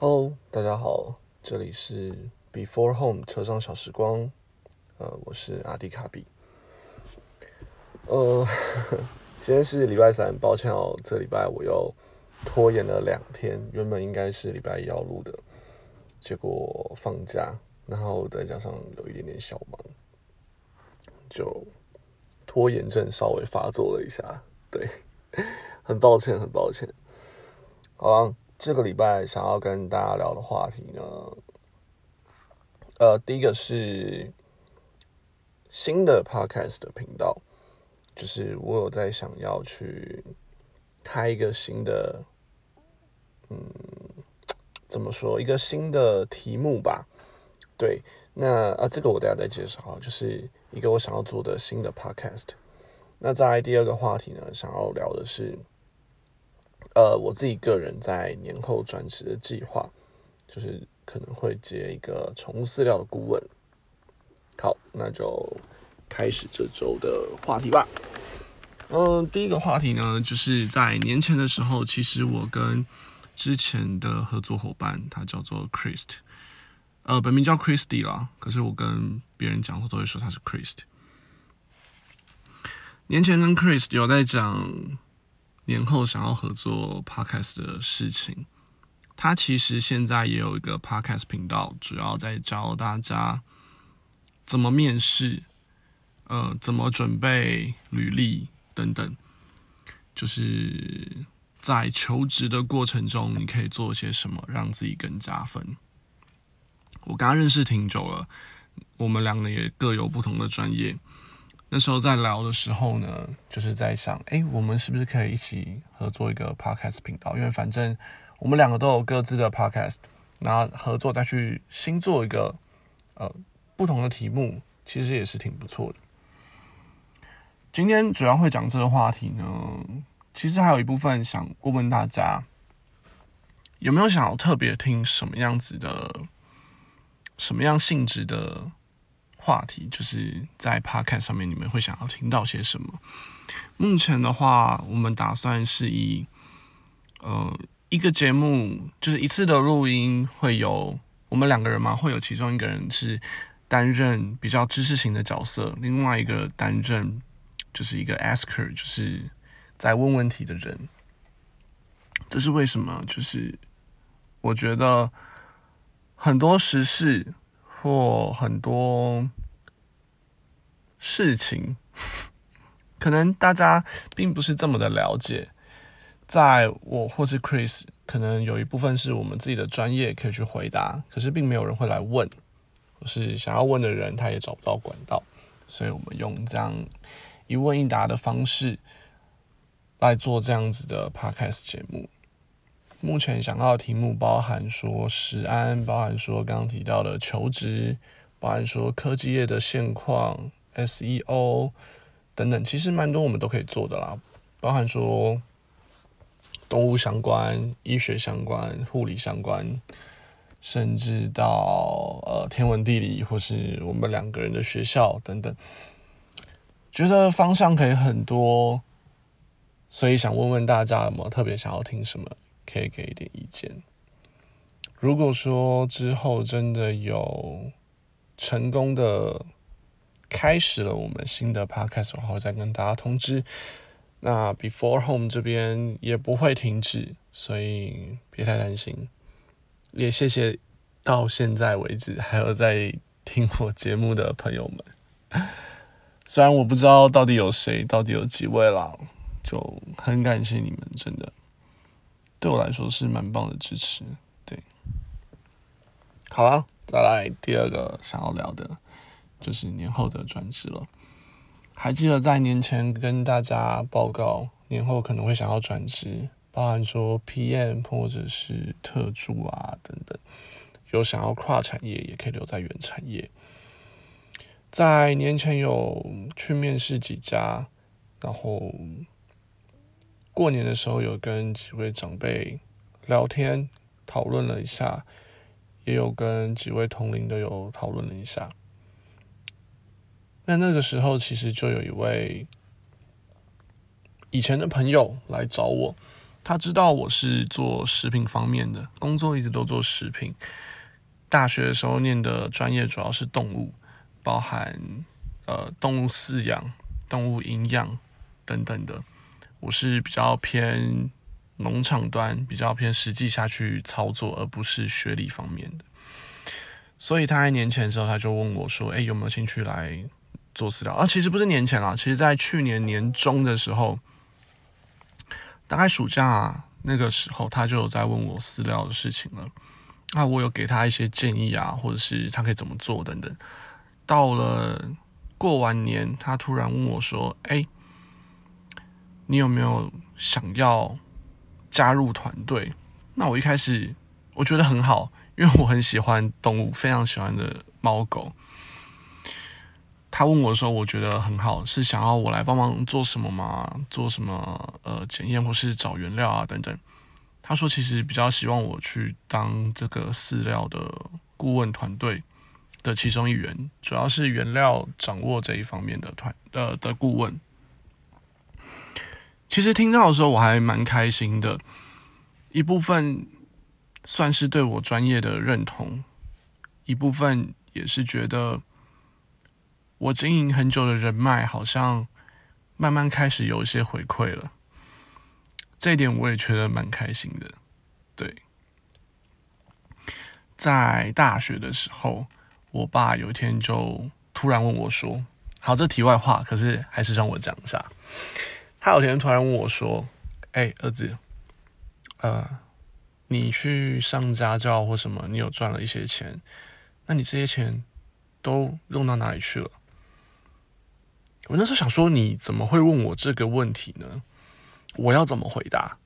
哦大家好，这里是 Before Home 车上小时光，呃，我是阿迪卡比。呃，今天是礼拜三，抱歉哦，这礼拜我又拖延了两天，原本应该是礼拜一要录的，结果放假，然后再加上有一点点小忙，就拖延症稍微发作了一下，对，很抱歉，很抱歉。好了。这个礼拜想要跟大家聊的话题呢，呃，第一个是新的 podcast 的频道，就是我有在想要去开一个新的，嗯，怎么说，一个新的题目吧。对，那啊，这个我等下再介绍，就是一个我想要做的新的 podcast。那在第二个话题呢，想要聊的是。呃，我自己个人在年后转职的计划，就是可能会接一个宠物饲料的顾问。好，那就开始这周的话题吧。嗯，第一个话题呢，就是在年前的时候，其实我跟之前的合作伙伴，他叫做 Christ，呃，本名叫 Christy 啦，可是我跟别人讲，我都会说他是 Christ。年前跟 Christ 有在讲。年后想要合作 podcast 的事情，他其实现在也有一个 podcast 频道，主要在教大家怎么面试，呃，怎么准备履历等等，就是在求职的过程中，你可以做些什么让自己更加分。我跟他认识挺久了，我们两个也各有不同的专业。那时候在聊的时候呢，就是在想，哎，我们是不是可以一起合作一个 podcast 频道？因为反正我们两个都有各自的 podcast，然后合作再去新做一个呃不同的题目，其实也是挺不错的。今天主要会讲这个话题呢，其实还有一部分想问问大家，有没有想要特别听什么样子的、什么样性质的？话题就是在 Podcast 上面，你们会想要听到些什么？目前的话，我们打算是以呃一个节目，就是一次的录音会有我们两个人嘛，会有其中一个人是担任比较知识型的角色，另外一个担任就是一个 Asker，就是在问问题的人。这是为什么？就是我觉得很多时事。或很多事情，可能大家并不是这么的了解。在我或是 Chris，可能有一部分是我们自己的专业可以去回答，可是并没有人会来问，或是想要问的人他也找不到管道，所以我们用这样一问一答的方式来做这样子的 Podcast 节目。目前想到的题目包含说食安，包含说刚刚提到的求职，包含说科技业的现况、SEO 等等，其实蛮多我们都可以做的啦。包含说动物相关、医学相关、护理相关，甚至到呃天文地理或是我们两个人的学校等等，觉得方向可以很多，所以想问问大家有没有特别想要听什么？可以给一点意见。如果说之后真的有成功的开始了我们新的 podcast 的话，会再跟大家通知。那 Before Home 这边也不会停止，所以别太担心。也谢谢到现在为止还有在听我节目的朋友们。虽然我不知道到底有谁，到底有几位啦，就很感谢你们，真的。对我来说是蛮棒的支持，对。好了，再来第二个想要聊的，就是年后的转职了。还记得在年前跟大家报告年后可能会想要转职，包含说 PM 或者是特助啊等等，有想要跨产业也可以留在原产业。在年前有去面试几家，然后。过年的时候有跟几位长辈聊天讨论了一下，也有跟几位同龄的有讨论了一下。那那个时候其实就有一位以前的朋友来找我，他知道我是做食品方面的工作，一直都做食品。大学的时候念的专业主要是动物，包含呃动物饲养、动物营养等等的。我是比较偏农场端，比较偏实际下去操作，而不是学理方面的。所以他在年前的时候，他就问我说：“哎，有没有兴趣来做饲料？”啊，其实不是年前啊，其实在去年年中的时候，大概暑假那个时候，他就有在问我饲料的事情了。那我有给他一些建议啊，或者是他可以怎么做等等。到了过完年，他突然问我说：“哎，你有没有想要加入团队？”那我一开始我觉得很好，因为我很喜欢动物，非常喜欢的猫狗。他问我的时候，我觉得很好，是想要我来帮忙做什么吗？做什么呃检验或是找原料啊等等。他说：“其实比较希望我去当这个饲料的顾问团队的其中一员，主要是原料掌握这一方面的团呃的顾问。其实听到的时候我还蛮开心的，一部分算是对我专业的认同，一部分也是觉得我经营很久的人脉好像慢慢开始有一些回馈了。”这一点我也觉得蛮开心的，对。在大学的时候，我爸有一天就突然问我说：“好，这题外话，可是还是让我讲一下。”他有天突然问我说：“哎，儿子，呃，你去上家教或什么，你有赚了一些钱，那你这些钱都用到哪里去了？”我那时候想说：“你怎么会问我这个问题呢？”我要怎么回答？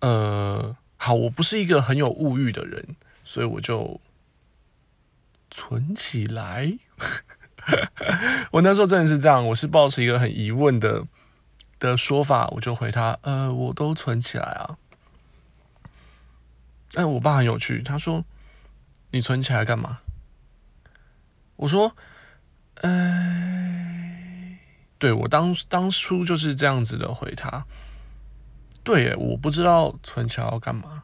呃，好，我不是一个很有物欲的人，所以我就存起来。我那时候真的是这样，我是抱持一个很疑问的的说法，我就回他：呃，我都存起来啊。但我爸很有趣，他说：“你存起来干嘛？”我说：“哎，对我当当初就是这样子的回他。”对，我不知道存钱要干嘛，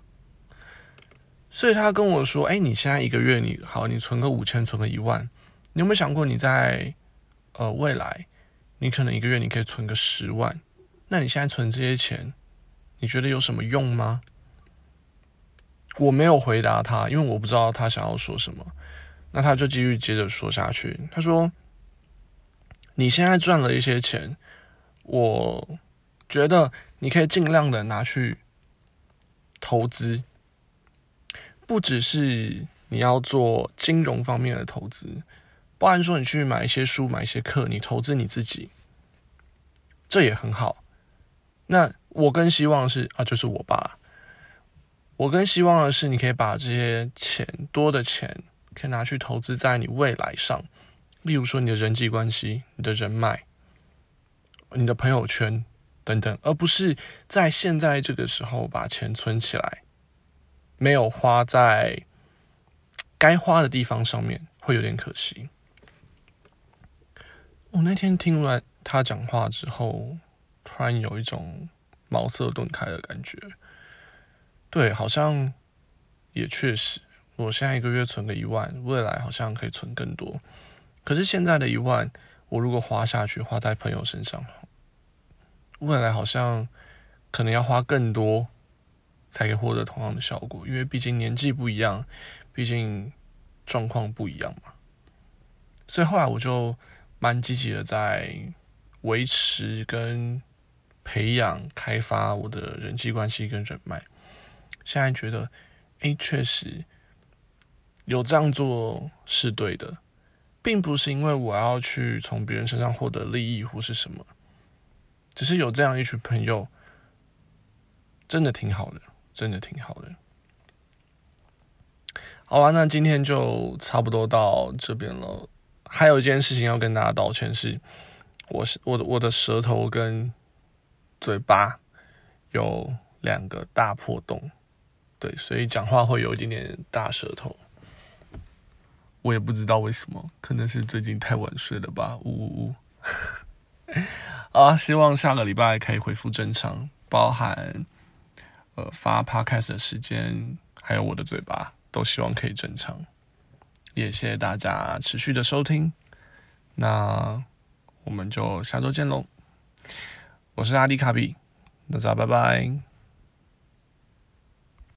所以他跟我说：“哎，你现在一个月你好，你存个五千，存个一万，你有没有想过你在呃未来，你可能一个月你可以存个十万？那你现在存这些钱，你觉得有什么用吗？”我没有回答他，因为我不知道他想要说什么。那他就继续接着说下去，他说：“你现在赚了一些钱，我觉得。”你可以尽量的拿去投资，不只是你要做金融方面的投资，包含说你去买一些书、买一些课，你投资你自己，这也很好。那我更希望是啊，就是我爸，我更希望的是你可以把这些钱多的钱，可以拿去投资在你未来上，例如说你的人际关系、你的人脉、你的朋友圈。等等，而不是在现在这个时候把钱存起来，没有花在该花的地方上面，会有点可惜。我那天听完他讲话之后，突然有一种茅塞顿开的感觉。对，好像也确实，我现在一个月存个一万，未来好像可以存更多。可是现在的一万，我如果花下去，花在朋友身上。未来好像可能要花更多才可以获得同样的效果，因为毕竟年纪不一样，毕竟状况不一样嘛。所以后来我就蛮积极的在维持跟培养、开发我的人际关系跟人脉。现在觉得，哎，确实有这样做是对的，并不是因为我要去从别人身上获得利益或是什么。只是有这样一群朋友，真的挺好的，真的挺好的。好吧，那今天就差不多到这边了。还有一件事情要跟大家道歉，是我是我的我的舌头跟嘴巴有两个大破洞，对，所以讲话会有一点点大舌头。我也不知道为什么，可能是最近太晚睡了吧，呜呜呜。啊，希望下个礼拜可以恢复正常，包含呃发 podcast 的时间，还有我的嘴巴，都希望可以正常。也谢谢大家持续的收听，那我们就下周见喽。我是阿迪卡比，大家拜拜。